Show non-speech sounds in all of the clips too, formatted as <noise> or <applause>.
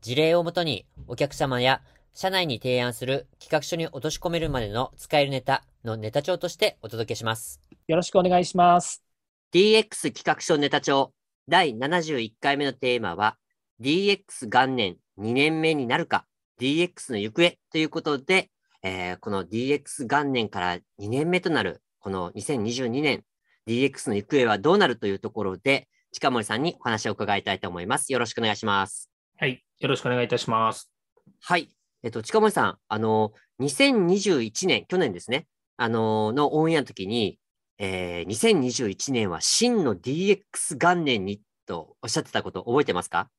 事例をもとにお客様や社内に提案する企画書に落とし込めるまでの使えるネタのネタ帳としてお届けします。よろしくお願いします。DX 企画書ネタ帳第71回目のテーマは DX 元年2年目になるか DX の行方ということで、えー、この DX 元年から2年目となるこの2022年 DX の行方はどうなるというところで近森さんにお話を伺いたいと思います。よろしくお願いします。はい。よろしくお願いいたします。はい。えっと、近森さん、あの、2021年、去年ですね、あの、のオンエアの時に、えー、2021年は真の DX 元年にとおっしゃってたこと覚えてますか？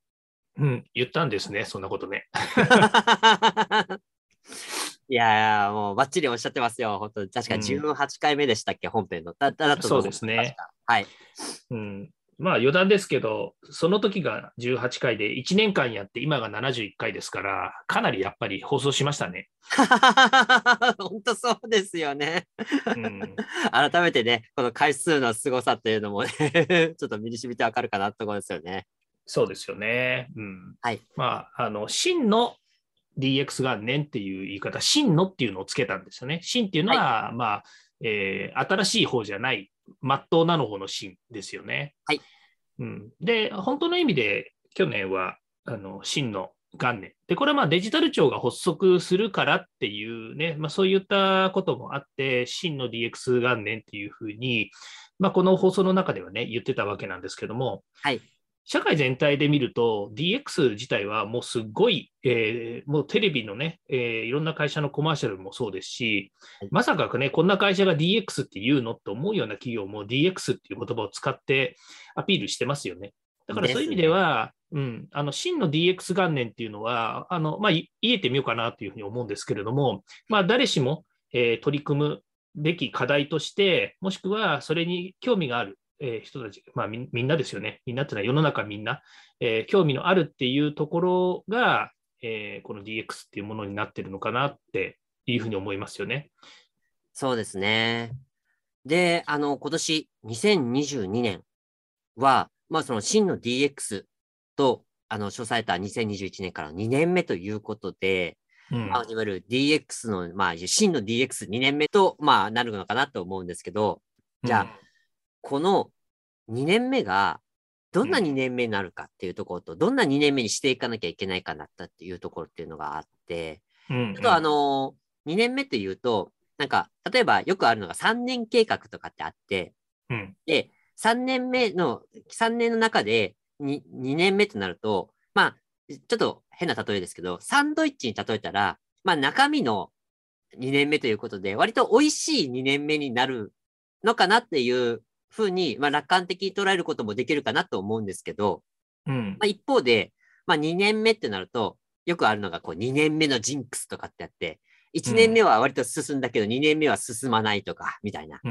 うん、言ったんですね、そんなことね。<laughs> いやもうばっちりおっしゃってますよ。本当確か18回目でしたっけ、うん、本編の。だだとそうですね。はい。うん。まあ余談ですけど、その時が18回で1年間やって今が71回ですから、かなりやっぱり放送しましたね。<laughs> 本当そうですよね。うん、改めてね、この回数の凄さっていうのもね <laughs> ちょっと身に染みてわかるかなってところですよね。そうですよね。うん。はい。まあ、あの、真の DX 元年っていう言い方、真のっていうのをつけたんですよね。真っていうのは、はい、まあ、えー、新しい方じゃないまっとうなの方の芯ですよね。はい。うん、で、本当の意味で去年はあの真の元年。で、これはまあデジタル庁が発足するからっていうね、まあ、そういったこともあって、真の DX 元年っていうふうに、まあ、この放送の中ではね、言ってたわけなんですけども、はい。社会全体で見ると、DX 自体はもうすごい、えー、もうテレビのね、えー、いろんな会社のコマーシャルもそうですし、まさかね、こんな会社が DX って言うのって思うような企業も DX っていう言葉を使ってアピールしてますよね。だからそういう意味では、ね、うん、あの真の DX 元年っていうのは、あのまあ、言えてみようかなというふうに思うんですけれども、まあ、誰しも、えー、取り組むべき課題として、もしくはそれに興味があるえー、人たち、まあみ、みんなですよね。みんなっていうのは世の中みんな、えー、興味のあるっていうところが、えー、この DX っていうものになってるのかなっていうふうに思いますよね。そうですね。で、あの、今年2022年は、まあ、その真の DX と、あの、書された2021年から2年目ということで、うん、まあ、いわゆる DX の、まあ、真の DX2 年目と、まあ、なるのかなと思うんですけど、じゃあ、うんこの2年目がどんな2年目になるかっていうところと、どんな2年目にしていかなきゃいけないかなったっていうところっていうのがあって、うんちょっとあの2年目っていうと、なんか、例えばよくあるのが3年計画とかってあって、うん、で、3年目の、3年の中で 2, 2年目となると、まあ、ちょっと変な例えですけど、サンドイッチに例えたら、まあ中身の2年目ということで、割と美味しい2年目になるのかなっていうふうに、まあ、楽観的に捉えることもできるかなと思うんですけど、うんまあ、一方で、まあ、2年目ってなると、よくあるのがこう2年目のジンクスとかってあって、1年目は割と進んだけど、2年目は進まないとか、みたいな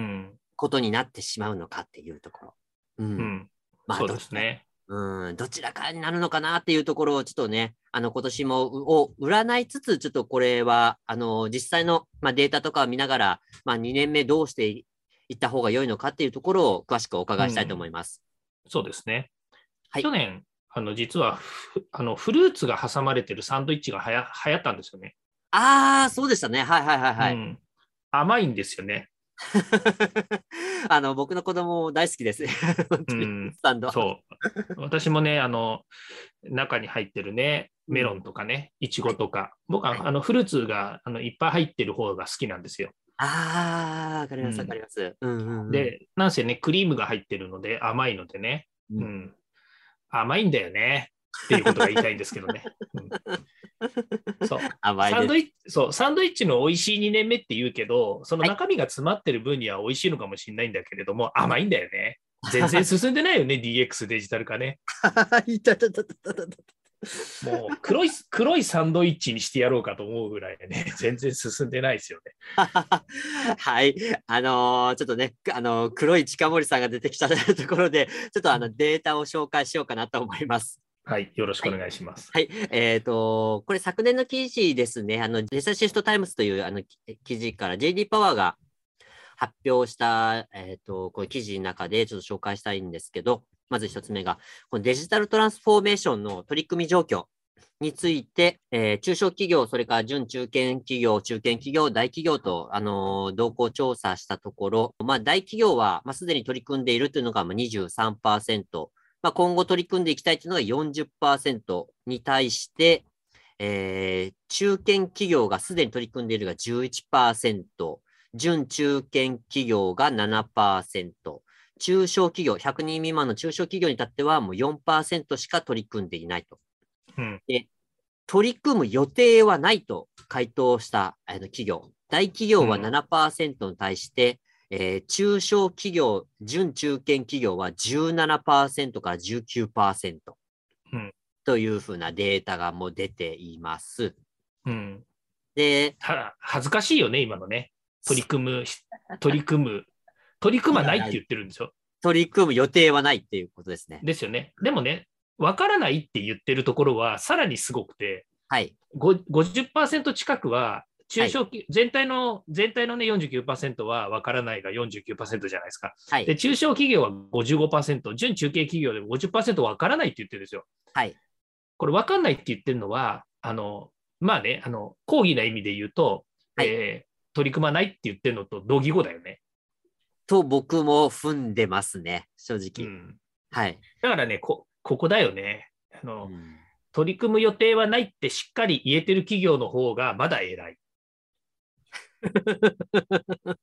ことになってしまうのかっていうところ。うん。うん、まあ、そうですね。うん、どちらかになるのかなっていうところをちょっとね、あの、今年も、を占いつつ、ちょっとこれは、あの、実際の、まあ、データとかを見ながら、まあ、2年目どうして行った方が良いのかっていうところを詳しくお伺いしたいと思います。うん、そうですね。はい、去年、あの実はあのフルーツが挟まれてるサンドイッチがはや流行ったんですよね。ああ、そうでしたね。はいはいはいはい。うん、甘いんですよね。<laughs> あの僕の子供大好きです。うん、<laughs> スタンド。そう。私もね、あの中に入ってるね、メロンとかね、いちごとか、僕はあのフルーツがあのいっぱい入ってる方が好きなんですよ。ああ、わかります、わかります。で、なんせね、クリームが入ってるので甘いのでね、うん、うん、甘いんだよね。っていうことが言いたいんですけどね。うん、<laughs> そう。甘いサンドイッチそうサンドイッチの美味しい2年目って言うけど、その中身が詰まってる分には美味しいのかもしれないんだけれども、甘いんだよね。全然進んでないよね、DX デジタル化ね。<laughs> いたたたたたたもう黒い黒いサンドイッチにしてやろうかと思うぐらいね、<laughs> 全然進んでないですよね。<laughs> はい。あのーちょっとね、あのー黒い近森さんが出てきたところで、ちょっとあのデータを紹介しようかなと思います。はい、よろしくお願いします。はい。えっ、と、これ昨年の記事ですね。あの、デサシストタイムズというあのき記事から JD パワーが発表した、えっ、と、こういう記事の中でちょっと紹介したいんですけど、まず一つ目が、このデジタルトランスフォーメーションの取り組み状況について、えー中小企業、それから準中堅企業、中堅企業、大企業と、あのー動向調査したところ、まあ、大企業は、まあ、すでに取り組んでいるというのがまあ23%、まあ、今後取り組んでいきたいというのが40%に対して、えー中堅企業がすでに取り組んでいるが11%、準中堅企業が7%、中小企業、100人未満の中小企業に至ってはもう4%しか取り組んでいないと。うんで取り組む予定はないと回答したあの企業。大企業はうん7%に対して、えー中小企業、準中堅企業は17%から19%うんというふうなデータがもう出ています。うん、で、恥ずかしいよね、今のね。取り組む、取り組む、取り組まないって言ってるんですよ。取り組む予定はないっていうことですね。ですよね。でもね、わからないって言ってるところはさらにすごくて、はい。ご50%近くは中小企、全体の、全体のね、49%はわからないが49%じゃないですか。はいで、。中小企業は55%、準中堅企業でも50%わからないって言ってるんですよ。はい。これわかんないって言ってるのは、あの、まあね、あの、講義な意味で言うと、はいえー取り組まないって言ってるのと同義語だよね。と僕も踏んでますね、正う直。ん。はい。だからね、こ、ここだよね。あの、うん取り組む予定はないってしっかり言えてる企業の方がまだ偉い。<laughs>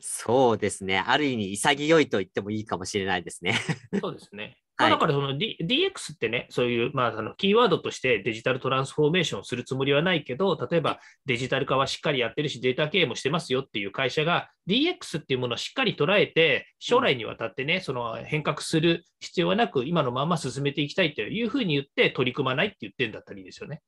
そうですね。ある意味、潔いと言ってもいいかもしれないですね。<laughs> そうですね。だからその、D、DX ってね、そういう、まあ、あのキーワードとしてデジタルトランスフォーメーションをするつもりはないけど、例えばデジタル化はしっかりやってるし、データ経営もしてますよっていう会社が DX っていうものをしっかり捉えて、将来にわたってね、その変革する必要はなく、今のまま進めていきたいというふうに言って、取り組まないって言ってるんだったらいいですよね。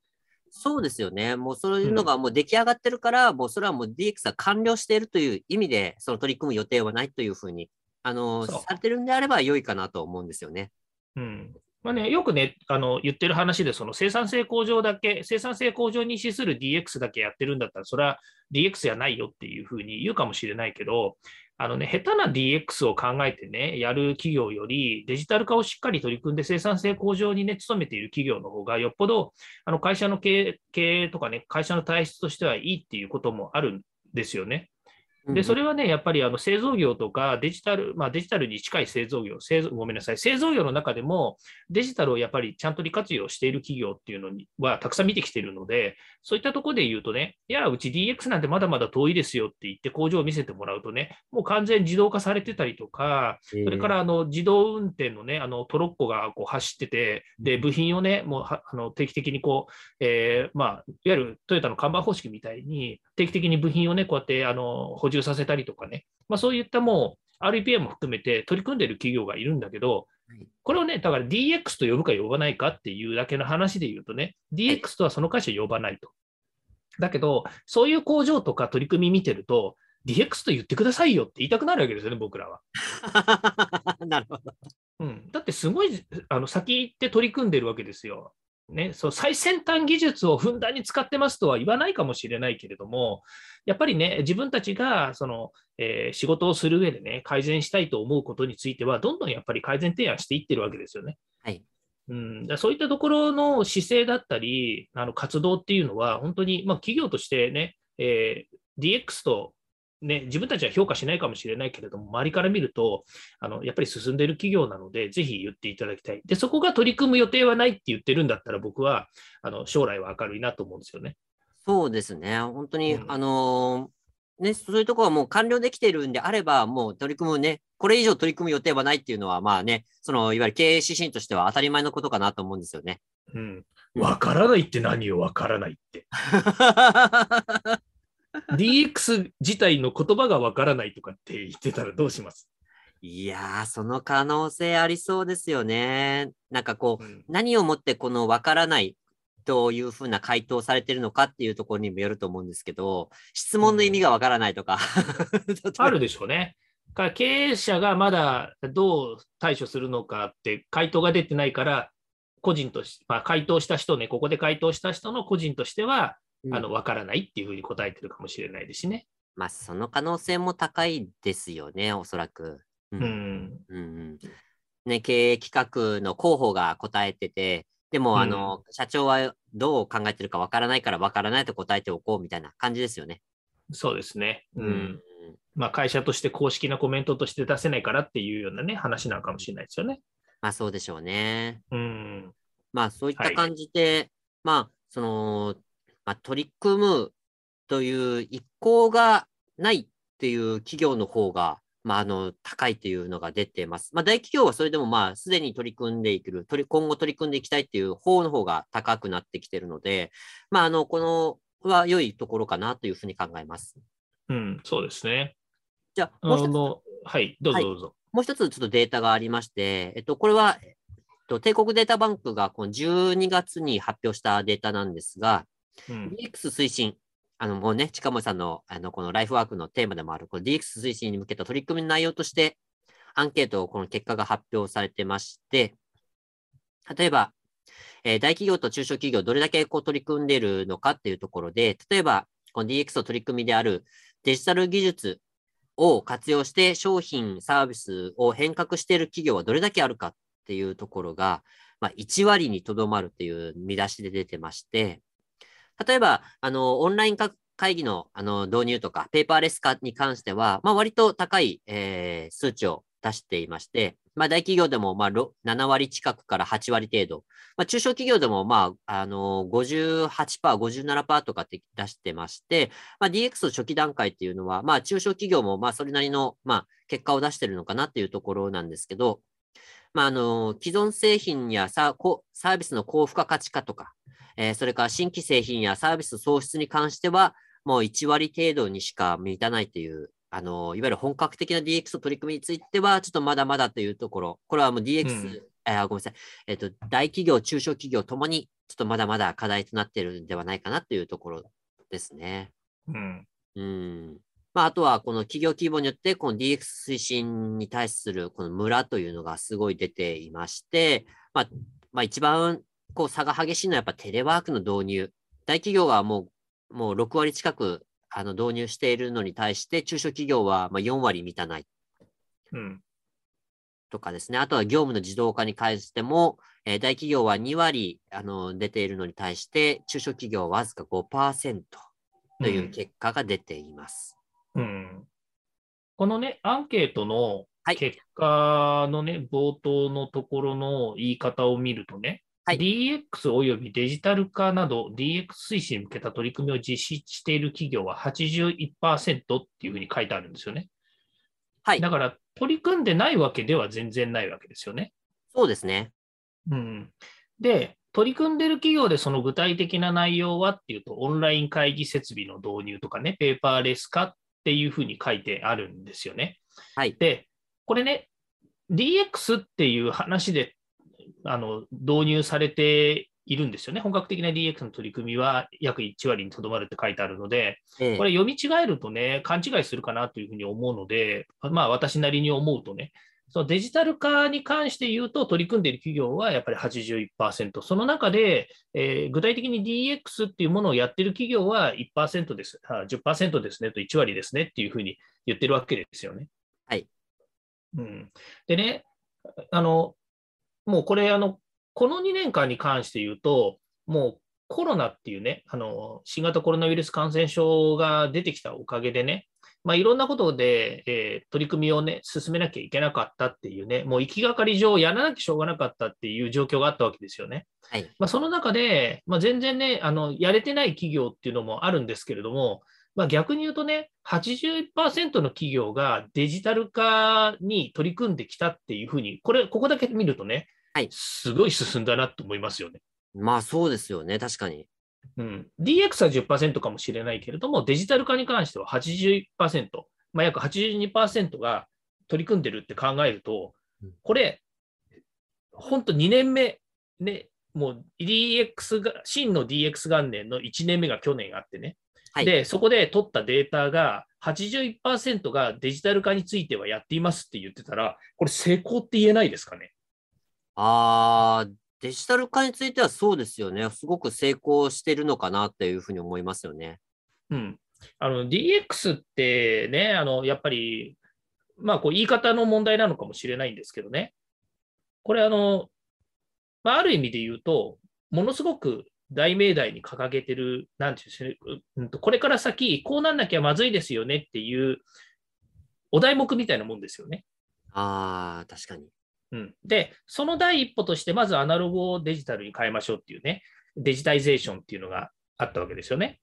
そうですよね。もうそういうのがもう出来上がってるから、もうそれはもう DX が完了しているという意味で、その取り組む予定はないというふうに、あの、されてるんであれば良いかなと思うんですよね。うんまあね、よくね、あの言ってる話で、その生産性向上だけ、生産性向上に資する DX だけやってるんだったら、それは DX じゃないよっていうふうに言うかもしれないけど、あのね、下手な DX を考えてね、やる企業より、デジタル化をしっかり取り組んで生産性向上にね、努めている企業の方が、よっぽどあの会社の経営とかね、会社の体質としてはいいっていうこともあるんですよね。で、それ、れはね、やっぱりあの製造業とかデジタル、まあデジタルに近い製造業、製造ごめんなさい、製造業の中でもデジタルをやっぱりちゃんと利活用している企業っていうのにはたくさん見てきているので、そういったところで言うとね、いや、うち DX なんてまだまだ遠いですよって言って工場を見せてもらうとね、もう完全自動化されてたりとか、そそれからあの自動運転のね、あのトロッコがこう走ってて、で、部品をね、もうはあの定期的にこう、えーまあ、いわゆるトヨタの看板方式みたいに、定期的に部品をね、こうやってあの補充させたりとかね、まあ、そういったもう RPA も含めて取り組んでいる企業がいるんだけどはい、これをね、だから DX と呼ぶか呼ばないかっていうだけの話で言うとね、DX とはその会社呼ばないと。だけど、そういう工場とか取り組み見てると、DX と言ってくださいよって言いたくなるわけですよね、僕らは。<laughs> なるほど。うん、だってすごいあの先行って取り組んでるわけですよ。ね、そう最先端技術をふんだんに使ってますとは言わないかもしれないけれども、やっぱりね、自分たちがその、えー仕事をする上でね、改善したいと思うことについては、どんどんやっぱり改善提案していってるわけですよね。はい。うん、そういったところの姿勢だったり、あの活動っていうのは、本当に、まあ、企業としてね、えー DX と、ね、自分たちは評価しないかもしれないけれども、周りから見ると、あのやっぱり進んでいる企業なので、ぜひ言っていただきたい。で、そこが取り組む予定はないって言ってるんだったら、僕はあの将来は明るいなと思うんですよね。そうですね。本当に、うんあのーね、そういうところはもう完了できているんであれば、もう取り組むね、これ以上取り組む予定はないっていうのは、まあね、その、いわゆる経営指針としては当たり前のことかなと思うんですよね。うん。わからないって何よ、わからないって。<laughs> DX 自体の言葉がわからないとかって言ってたらどうします？いやー、その可能性ありそうですよね。なんかこう、うん何をもってこのわからないというふうな回答されてるのかっていうところにもよると思うんですけど、質問の意味がわからないとか。あるでしょうね。か経営者がまだどう対処するのかって回答が出てないから、個人として、まあ、回答した人ね、ここで回答した人の個人としては、うんあの分からないっていうふうに答えてるかもしれないですしね。まあ、その可能性も高いですよね、おそらく。ううん。うんうんね、経営企画の広報が答えてて、でも、あの、社長はどう考えてるかわからないからわからないと答えておこうみたいな感じですよね。そうですね。うん。うんまあ、会社として公式なコメントとして出せないからっていうようなね、話なのかもしれないですよね。まあ、そうでしょうね。うん。まあ、そういっはいた感じで、まあ、その、まあ、取り組むという一向がないっていう企業の方が、まあ、あの、高いっていうのが出てます。まあ、大企業はそれでも、まあ、すでに取り組んでいくる、取り、今後取り組んでいきたいっていう方の方が高くなってきてるので、まあ、あの、この、は良いところかなというふうに考えます。うん、そうですね。じゃあ、あもう一つの、はい、どうぞどうぞ。もう一つちょっとデータがありまして、えっと、これは、えっと、帝国データバンクがこの12月に発表したデータなんですが、うん。DX 推進、あの、もうね、近森さんの、あの、このライフワークのテーマでもある、この DX 推進に向けた取り組みの内容として、アンケートこの結果が発表されてまして、例えば、えー大企業と中小企業、どれだけこう取り組んでいるのかっていうところで、例えば、この DX の取り組みであるデジタル技術を活用して商品、サービスを変革している企業はどれだけあるかっていうところが、まあ、1割にとどまるっていう見出しで出てまして、例えば、あの、オンライン会議のあの導入とか、ペーパーレス化に関しては、まあ、割と高い、えー数値を出していまして、まあ、大企業でも、まあ、7割近くから8割程度、まあ、中小企業でも、まあ、あの、58%、57%とかって出してまして、まあ、DX の初期段階っていうのは、まあ、中小企業も、まあ、それなりの、まあ、結果を出してるのかなっていうところなんですけど、まあ、あの、既存製品やサこサービスの高付加価値化とか、えーそれから新規製品やサービス創出に関しては、もう1割程度にしか満たないという、あの、いわゆる本格的な DX の取り組みについては、ちょっとまだまだというところ、これはもう DX、うんえーごめんなさい、えっ、と、大企業、中小企業ともに、ちょっとまだまだ課題となっているんではないかなというところですね。うん。うん。まあ、あとは、この企業規模によって、この DX 推進に対するこの村というのがすごい出ていまして、まあ、まあ、一番こう差が激しいのはやっぱテレワークの導入。大企業はもう、もう6割近くあの導入しているのに対して、中小企業はまあ4割満たないうん。とかですね。あとは業務の自動化に関しても、えー大企業は2割あの出ているのに対して、中小企業はわずか5%という結果が出ています。うん。このね、アンケートのはい結果のね、冒頭のところの言い方を見るとね、はい DX およびデジタル化など DX 推進に向けた取り組みを実施している企業は81%っていうふうに書いてあるんですよね。はいだ。から、取り組んでないわけでは全然ないわけですよね。そうですね。うん、で、取り組んでる企業でその具体的な内容はっていうと、オンライン会議設備の導入とかね、ペーパーレス化っていうふうに書いてあるんですよね。はい。で、これね、DX っていう話であの導入されているんですよね。本格的な DX の取り組みは約1割にとどまるって書いてあるので、ええこれ読み違えるとね、勘違いするかなというふうに思うので、まあ私なりに思うとね、そのデジタル化に関して言うと、取り組んでいる企業はやっぱり81%、その中で、えー具体的に DX っていうものをやってる企業は1%です、あ10%ですね。と1割ですね。っていうふうに言ってるわけですよね。はい。うん、でね、あの、もうこれ、あの、この2年間に関して言うと、もうコロナっていうね、あの、新型コロナウイルス感染症が出てきたおかげでね、まあ、いろんなことで、えー取り組みをね、進めなきゃいけなかったっていうね、もう行きがかり上、やらなきゃしょうがなかったっていう状況があったわけですよね。はい。まあ、その中で、まあ、全然ね、あの、やれてない企業っていうのもあるんですけれども、まあ、逆に言うとね、81%の企業がデジタル化に取り組んできたっていうふうに、これ、ここだけ見るとね、はいすごい進んだなと思いますよね。まあそうですよね。確かに。うん、DX は10%かもしれないけれども、デジタル化に関しては81%、まあ、約82%が取り組んでるって考えるとうん、これ、本当2年目、ね、もう DX が、真の DX 元年の1年目が去年あってね、はい。で、そこで取ったデータが81%がデジタル化についてはやっていますって言ってたら、これ成功って言えないですかね。ああ、デジタル化についてはそうですよね。すごく成功してるのかなっていうふうに思いますよね。うん。あの DX ってね、あのやっぱり、まあこう言い方の問題なのかもしれないんですけどね、これあの、まあ、ある意味で言うと、ものすごく大命題に掲げてる、なんていうんですかね、うんとこれから先、こうなんなきゃまずいですよねっていうお題目みたいなもんですよね。ああ、確かに。うん、で、その第一歩として、まずアナログをデジタルに変えましょうっていうね、デジタイゼーションっていうのがあったわけですよね。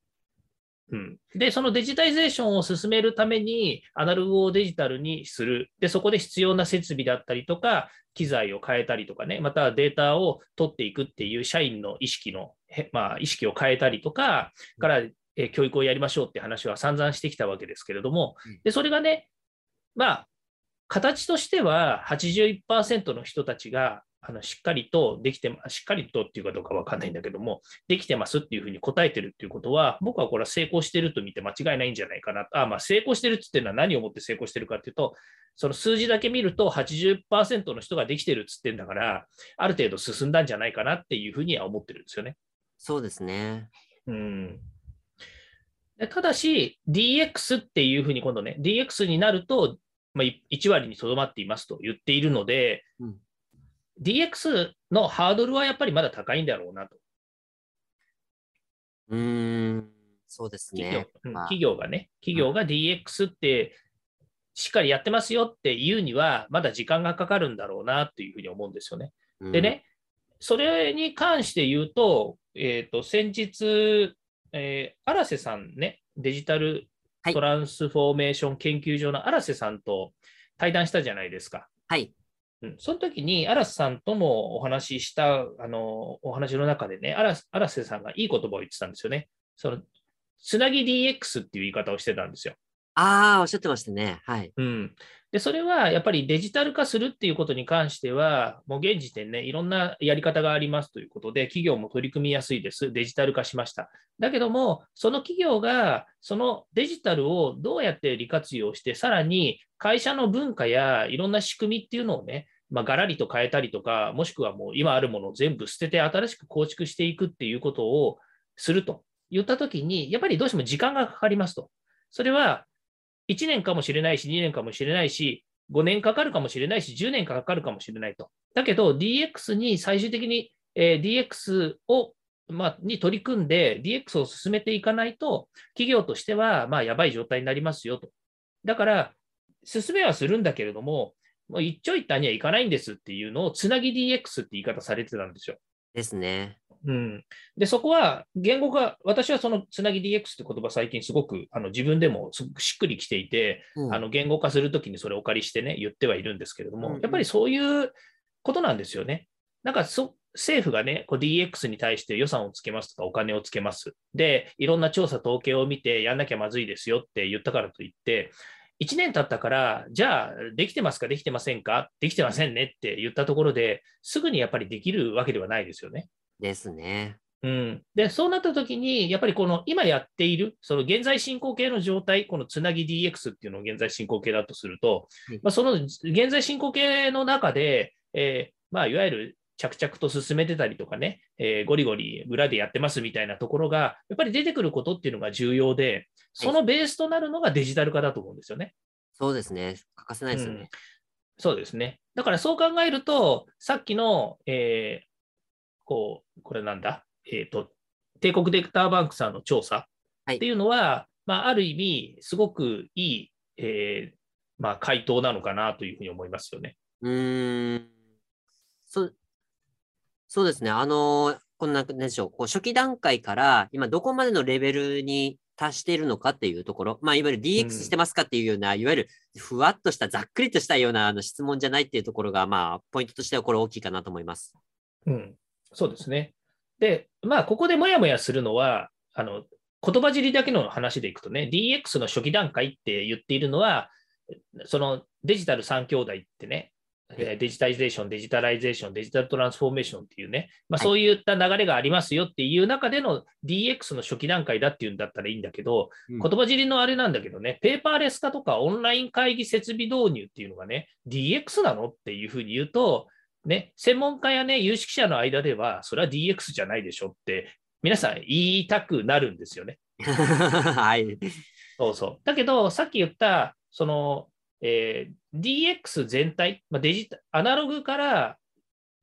うん、で、そのデジタイゼーションを進めるために、アナログをデジタルにする。で、そこで必要な設備だったりとか、機材を変えたりとかね、またはデータを取っていくっていう社員の意識の、へまあ、意識を変えたりとか、から、え教育をやりましょうって話は散々してきたわけですけれども。うん、で、それがね、まあ、形としては81%の人たちがあのしっかりとできて、しっかりとっていうかどうかわかんないんだけども、できてますっていうふうに答えてるっていうことは、僕はこれは成功してると見て間違いないんじゃないかな。あまあ、成功してるって言ってるのは何をもって成功してるかっていうと、その数字だけ見ると80%の人ができてるっつってんだから、ある程度進んだんじゃないかなっていうふうには思ってるんですよね。そうですね。うんでただし、DX っていうふうに今度ね、DX になると、まあ、い1割にとどまっていますと言っているので、うん DX のハードルはやっぱりまだ高いんだろうなと。うーん、そうです企業,、ね。うんまあ企業がね、企業が DX ってしっかりやってますよって言うには、まだ時間がかかるんだろうなというふうに思うんですよね。うんでね、それに関して言うと、えー、と先日、えー荒瀬さんね、デジタルはいトランスフォーメーション研究所の荒瀬さんと対談したじゃないですか。はい。うん、その時に荒瀬さんともお話ししたあのお話の中でね、荒荒瀬さんがいい言葉を言ってたんですよね。そのつなぎ DX っていう言い方をしてたんですよ。ああ、おっしゃってましたね。はい。うん、でそれはやっぱりデジタル化するっていうことに関しては、もう現時点ね、いろんなやり方がありますということで、企業も取り組みやすいです、デジタル化しました。だけども、その企業がそのデジタルをどうやって利活用して、さらに会社の文化やいろんな仕組みっていうのをね、まあ、ガラリと変えたりとか、もしくはもう今あるものを全部捨てて新しく構築していくっていうことをすると言ったときに、やっぱりどうしても時間がかかりますと。それは1年かもしれないし、2年かもしれないし、5年かかるかもしれないし、10年かかるかもしれないと。だけど、DX に最終的に、えー DX を、まあ、に取り組んで、DX を進めていかないと、企業としては、まあ、やばい状態になりますよと。だから、進めはするんだけれども、もう一長一短にはいかないんですっていうのを、つなぎ DX って言い方されてたんですよ。ですね。うん、でそこは言語が、私はそのつなぎ DX って言葉、最近すごくあの自分でもすごくしっくりきていて、うんあの言語化するときにそれをお借りしてね、言ってはいるんですけれども、うんうんやっぱりそういうことなんですよね。なんかそ政府がね、こう DX に対して予算をつけますとか、お金をつけます。で、いろんな調査、統計を見て、やんなきゃまずいですよって言ったからといって、1年経ったから、じゃあ、できてますか、できてませんか、できてませんねって言ったところで、すぐにやっぱりできるわけではないですよね。ですね。うん、でそうなったときに、やっぱりこの今やっている、その現在進行形の状態、このつなぎ DX っていうのを現在進行形だとすると、はいまあ、その現在進行形の中で、えーまあ、いわゆる着々と進めてたりとかね、えーゴリゴリ裏でやってますみたいなところが、やっぱり出てくることっていうのが重要で、そのベースとなるのがデジタル化だと思うんですよね。そうですね。欠かせないですようんね。そうですね。だからそう考えると、さっきの、えーこう、これなんだ、えっ、と、帝国データバンクさんの調査はいっていうのは、まあ、ある意味、すごくいい、えーまあ、回答なのかなというふうに思いますよね。うーん。そそうですね。あのーこんな、なんでしょう。こう初期段階から、今どこまでのレベルに達しているのかっていうところ、まあ、いわゆる DX してますかっていうような、いわゆるふわっとした、ざっくりとしたようなあの質問じゃないっていうところが、まあ、ポイントとしてはこれ大きいかなと思います。うん、そうですね。で、まあ、ここでもやもやするのは、あの言葉尻だけの話でいくとね、DX の初期段階って言っているのは、そのデジタル3兄弟ってね、デジタイゼーション、デジタライゼーション、デジタルトランスフォーメーションっていうね、まあ、そういった流れがありますよっていう中での DX の初期段階だっていうんだったらいいんだけど、うん、言葉尻のあれなんだけどね、ペーパーレス化とかオンライン会議設備導入っていうのがね、DX なのっていうふうに言うと、ね、専門家やね、有識者の間では、それは DX じゃないでしょって、皆さん言いたくなるんですよね。<laughs> はい。そうそう。だけど、さっき言った、その、えー、DX 全体、まあ、デジタアナログから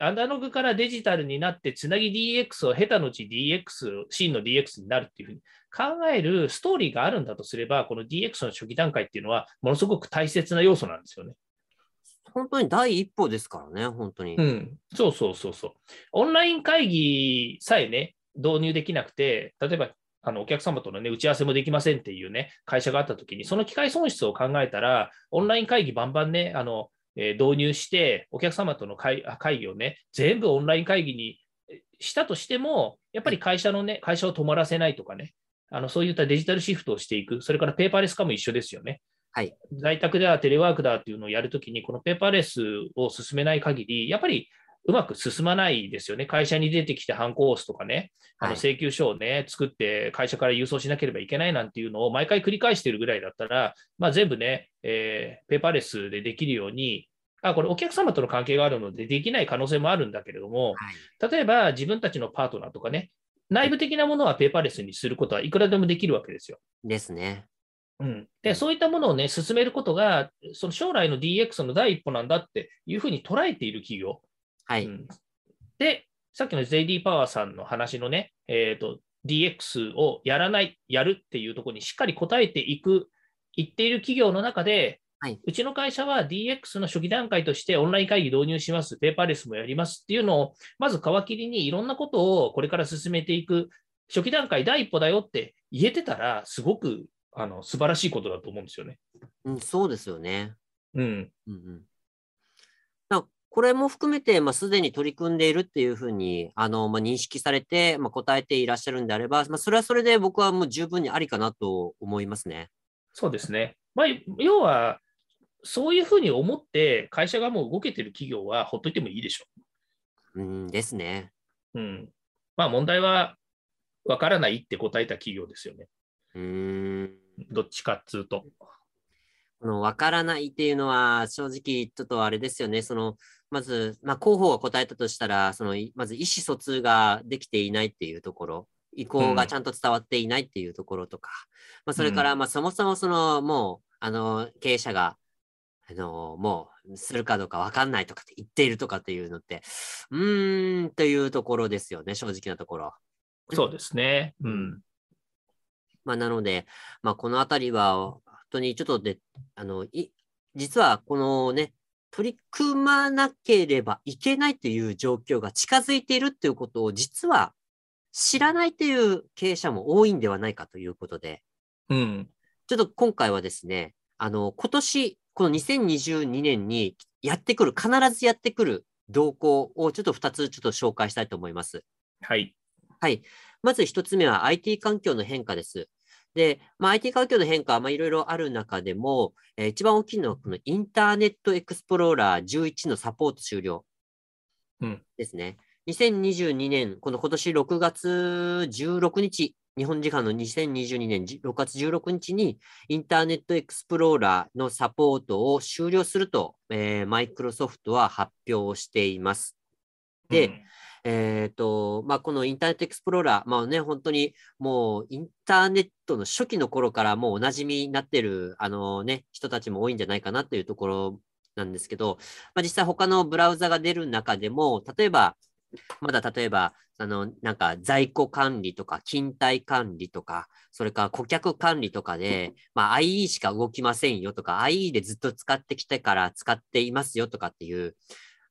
アナログからデジタルになって、つなぎ DX を経た後 DX、真の DX になるっていうふうに考えるストーリーがあるんだとすれば、この DX の初期段階っていうのは、ものすごく大切な要素なんですよね。本当に第一歩ですからね、本当に。うん、そうそうそうそう。オンライン会議さえね、導入できなくて、例えばあのお客様との、ね、打ち合わせもできませんっていうね、会社があったときに、その機械損失を考えたら、オンライン会議バンバンね、あのえ、導入して、お客様との会会議をね、全部オンライン会議にしたとしても、やっぱり会社のね、会社を止まらせないとかね、あのそういったデジタルシフトをしていく、それからペーパーレス化も一緒ですよね。はい、在宅ではテレワークだっていうのをやるときに、このペーパーレスを進めない限り、やっぱりうまく進まないですよね。会社に出てきてハンコ押すとかね、あの請求書をね、作って会社から郵送しなければいけないなんていうのを毎回繰り返しているぐらいだったら、まあ、全部ね、えー、ペーパーレスでできるように、あ、これお客様との関係があるのでできない可能性もあるんだけれども、はい、例えば自分たちのパートナーとかね、内部的なものはペーパーレスにすることはいくらでもできるわけですよ。ですね。うん、でそういったものをね、進めることが、その将来の DX の第一歩なんだっていうふうに捉えている企業、はい、うん、で、さっきの JD パワーさんの話のね、えーと、DX をやらない、やるっていうところにしっかり答えていく、言っている企業の中で、はい、うちの会社は DX の初期段階としてオンライン会議導入します、ペーパーレスもやりますっていうのを、まず皮切りにいろんなことをこれから進めていく、初期段階第一歩だよって言えてたら、すごくあの素晴らしいことだと思うんですよね。うん、そうですよね。うん。うんうんこれも含めて、まあ、すでに取り組んでいるっていうふうに、あの、まあ、認識されて、まあ、答えていらっしゃるんであれば、まあ、それはそれで僕はもう十分にありかなと思いますね。そうですね。まあ、要は、そういうふうに思って、会社がもう動けてる企業はほっといてもいいでしょう。うんですね。うん。まあ、問題は、わからないって答えた企業ですよね。うん。どっちかっつうと。この分からないっていうのは、正直、ちょっとあれですよね。その、まず、まあ、広報が答えたとしたら、その、まず意思疎通ができていないっていうところ、意向がちゃんと伝わっていないっていうところとか、うん、まあ、それから、まあ、そもそもその、もう、あの、経営者が、あの、もう、するかどうか分かんないとかって言っているとかっていうのって、うーん、というところですよね、正直なところ。そうですね。うん。まあ、なので、まあ、このあたりは、当にちょっとで、あの、い、実はこのね、取り組まなければいけないという状況が近づいているということを実は知らないという経営者も多いんではないかということで、うん、ちょっと今回はですね、あの、今年、この2022年にやってくる、必ずやってくる動向をちょっと2つちょっと紹介したいと思います。はい。はい。まず1つ目は IT 環境の変化です。で、まあ、IT 環境の変化は、いろいろある中でも、えー、一番大きいのは、このインターネットエクスプローラー11のサポート終了ですね。うん、2022年、この今年6月16日、日本時間の2022年6月16日に、インターネットエクスプローラーのサポートを終了すると、えー、マイクロソフトは発表しています。で、うんえっ、ー、と、まあ、このインターネットエクスプローラー、まあね、本当にもうインターネットの初期の頃からもうおなじみになってる、あのね、人たちも多いんじゃないかなというところなんですけど、まあ、実際他のブラウザが出る中でも、例えば、まだ例えば、あの、なんか在庫管理とか、勤怠管理とか、それから顧客管理とかで、まあ IE しか動きませんよとか、IE でずっと使ってきてから使っていますよとかっていう、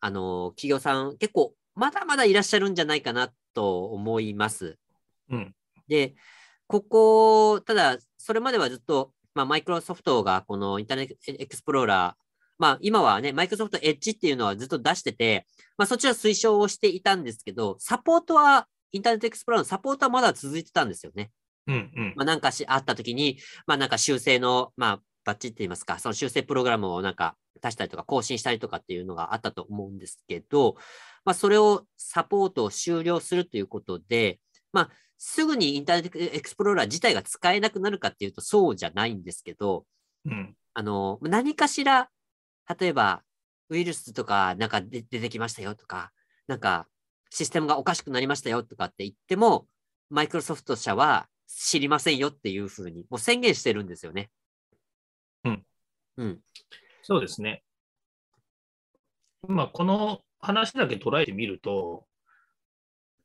あの、企業さん結構まだまだいらっしゃるんじゃないかなと思います。うん、で、ここ、ただ、それまではずっと、まあ、マイクロソフトがこのインターネットエクスプローラー、まあ、今はね、マイクロソフトエッジっていうのはずっと出してて、まあ、そっちは推奨をしていたんですけど、サポートは、インターネットエクスプローラーのサポートはまだ続いてたんですよね。うんうん。まあ、なんかしあったときに、まあ、なんか修正の、まあ、バッチって言いますか、その修正プログラムをなんか出したりとか更新したりとかっていうのがあったと思うんですけど、まあ、それをサポートを終了するということで、まあ、すぐにインターネットエクスプローラー自体が使えなくなるかっていうとそうじゃないんですけど、うん、あの、何かしら、例えばウイルスとかなんか出てきましたよとか、なんかシステムがおかしくなりましたよとかって言っても、マイクロソフト社は知りませんよっていうふうにもう宣言してるんですよね。うん。うん。そうですね。まあ、この話だけ捉えてみると、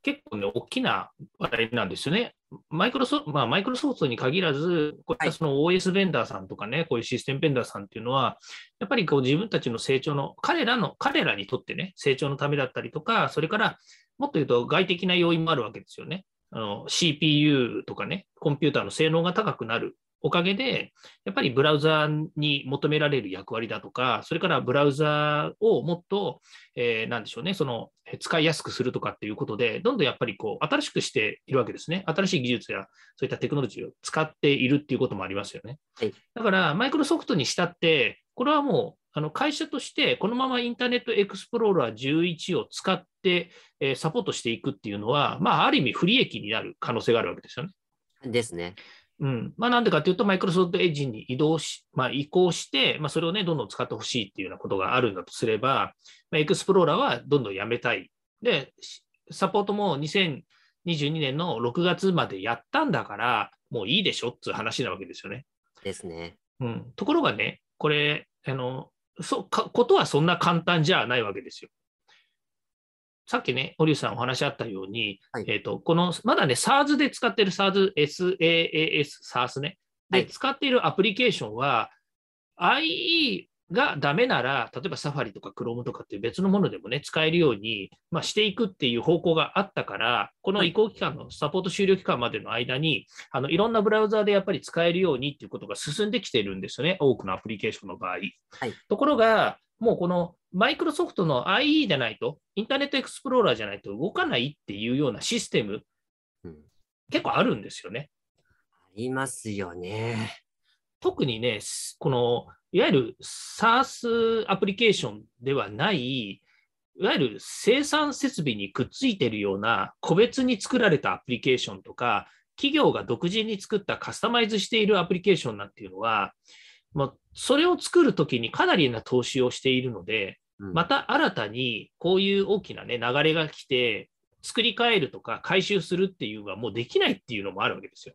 結構ね、大きな話題なんですよね。マイクロソまあ、マイクロソフトに限らず、こういったその OS ベンダーさんとかね、はい、こういうシステムベンダーさんっていうのは、やっぱりこう自分たちの成長の、彼らの、彼らにとってね、成長のためだったりとか、それからもっと言うと外的な要因もあるわけですよね。あの CPU とかね、コンピューターの性能が高くなるおかげで、やっぱりブラウザーに求められる役割だとか、それからブラウザーをもっと、えー、なんでしょうね、その使いやすくするとかっていうことで、どんどんやっぱりこう新しくしているわけですね。新しい技術やそういったテクノロジーを使っているっていうこともありますよね。はい、だから、マイクロソフトにしたって、これはもうあの会社としてこのままインターネットエクスプローラー11を使って、えー、サポートしていくっていうのは、まあ、ある意味不利益になる可能性があるわけですよね。ですね。うんまあ、なんでかというと、マイクロソフトエッジに移動し、まあ、移行して、まあ、それをね、どんどん使ってほしいっていうようなことがあるんだとすれば、まあ、エクスプローラーはどんどんやめたい。で、サポートも2022年の6月までやったんだから、もういいでしょっていう話なわけですよね。ですね。うん、ところがね、これ、あのそかことはそんな簡単じゃないわけですよ。さっきね、堀内さんお話あったように、はい、えっ、ー、と、この、まだね、SARS で使ってる SARS、SAAS、SARS ね。で、はい、使っているアプリケーションは、IE がダメなら、例えばサファリとか Chrome とかっていう別のものでもね、使えるように、まあ、していくっていう方向があったから、この移行期間のサポート終了期間までの間に、あのいろんなブラウザーでやっぱり使えるようにっていうことが進んできてるんですよね、多くのアプリケーションの場合。はい、ところが、もうこのマイクロソフトの IE じゃないと、インターネットエクスプローラーじゃないと動かないっていうようなシステム、うん、結構あるんですよね。ありますよね。特にね、このいわゆる SARS アプリケーションではない、いわゆる生産設備にくっついているような個別に作られたアプリケーションとか、企業が独自に作ったカスタマイズしているアプリケーションなんていうのは、まあ、それを作るときにかなりな投資をしているので、また新たにこういう大きな、ね、流れが来て、作り変えるとか回収するっていうのはもうできないっていうのもあるわけですよ。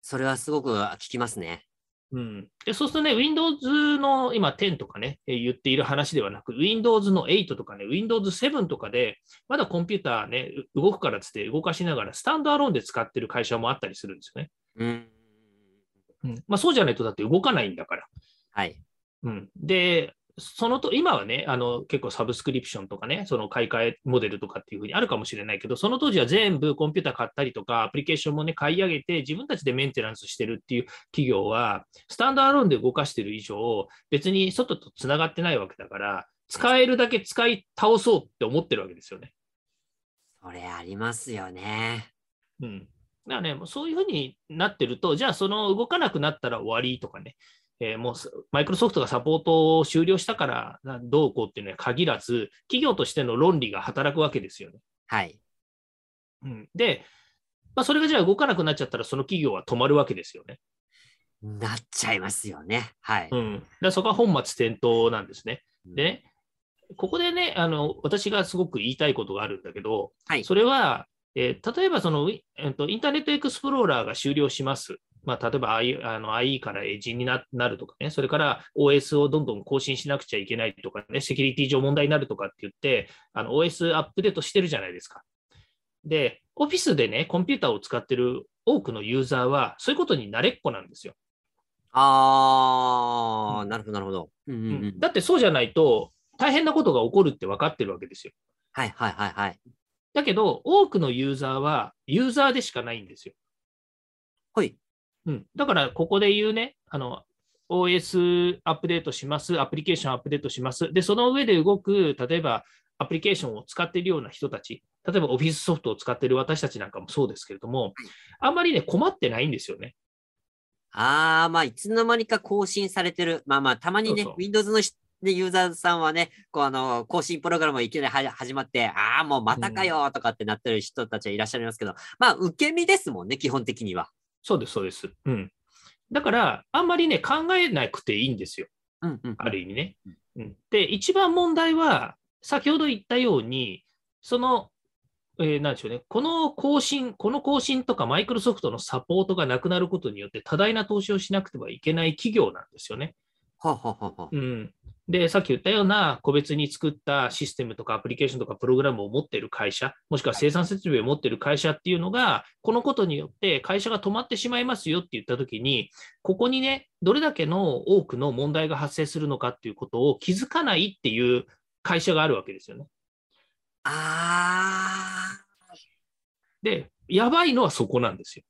それはすごく聞きますね。うん、でそうするとね、Windows の今10とかね、え言っている話ではなく、Windows の8とかね、Windows 7とかで、まだコンピューターね、動くからつって動かしながら、スタンドアローンで使ってる会社もあったりするんですよね。うん。うんまあ、そうじゃないとだって動かないんだから。はい。うん、で、そのと今はね、あの結構サブスクリプションとかね、その買い替えモデルとかっていうふうにあるかもしれないけど、その当時は全部コンピューター買ったりとか、アプリケーションもね、買い上げて、自分たちでメンテナンスしてるっていう企業は、スタンドアローンで動かしてる以上、別に外とつながってないわけだから、使えるだけ使い倒そうって思ってるわけですよね。それありますよね。うん。だからね、そういうふうになってると、じゃあその動かなくなったら終わりとかね、えー、もうマイクロソフトがサポートを終了したからどうこうっていうのは限らず、企業としての論理が働くわけですよね。はい。うん、で、まあ、それがじゃあ動かなくなっちゃったら、その企業は止まるわけですよね。なっちゃいますよね。はい。うん、だそこは本末転倒なんですね。でね、ここでねあの、私がすごく言いたいことがあるんだけど、はい、それは、えー、例えばその、えーと、インターネットエクスプローラーが終了します。まあ、例えば IE, あの IE から Edge になるとかね、それから OS をどんどん更新しなくちゃいけないとかね、セキュリティ上問題になるとかって言って、あの OS アップデートしてるじゃないですか。で、オフィスでね、コンピューターを使ってる多くのユーザーは、そういうことに慣れっこなんですよ。あー、うん、なるほど、なるほど、うんうんうん。だってそうじゃないと、大変なことが起こるって分かってるわけですよ。はいはいはいはい。だけど、多くのユーザーは、ユーザーでしかないんですよ。はい。うん、だから、ここで言うね、あの、OS アップデートします、アプリケーションアップデートします。で、その上で動く、例えばアプリケーションを使っているような人たち、例えばオフィスソフトを使っている私たちなんかもそうですけれども、あんまりね、困ってないんですよね。ああ、まあ、いつの間にか更新されてる。まあまあ、たまにね、そうそう Windows のしでユーザーさんはね、こうあの、更新プログラムがいきなりは始まって、ああ、もうまたかよとかってなってる人たちはいらっしゃいますけど、まあ、受け身ですもんね、基本的には。そうです、そうです。うん。だから、あんまりね、考えなくていいんですよ。うんうん。ある意味ね。うん、で、一番問題は、先ほど言ったように、その、えーなんでしょうね、この更新、この更新とかマイクロソフトのサポートがなくなることによって多大な投資をしなくてはいけない企業なんですよね。はあはあはうん、で、さっき言ったような個別に作ったシステムとかアプリケーションとかプログラムを持っている会社、もしくは生産設備を持っている会社っていうのが、このことによって会社が止まってしまいますよって言ったときに、ここにね、どれだけの多くの問題が発生するのかっていうことを気づかないっていう会社があるわけですよね。あで、やばいのはそこなんですよ。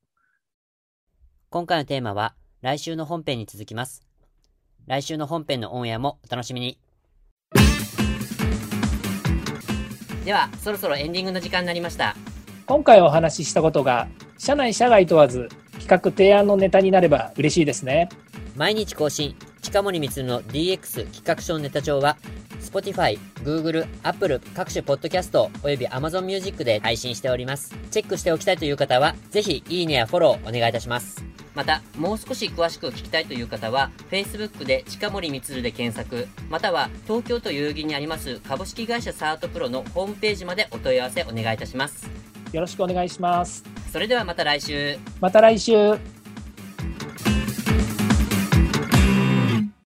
今回のテーマは来週の本編に続きます。来週の本編のオンエアもお楽しみに。では、そろそろエンディングの時間になりました。今回お話ししたことが社内社外問わず企画提案のネタになれば嬉しいですね毎日更新、近森光の DX 企画書ネタ帳は、Spotify、Google、Apple 各種ポッドキャストおよび Amazon Music で配信しております。チェックしておきたいという方は、ぜひいいねやフォローお願いいたします。また、もう少し詳しく聞きたいという方は、Facebook で近森光で検索、または東京都代々木にあります株式会社サートプロのホームページまでお問い合わせお願いいたします。よろしくお願いしますそれではまた来週。また来週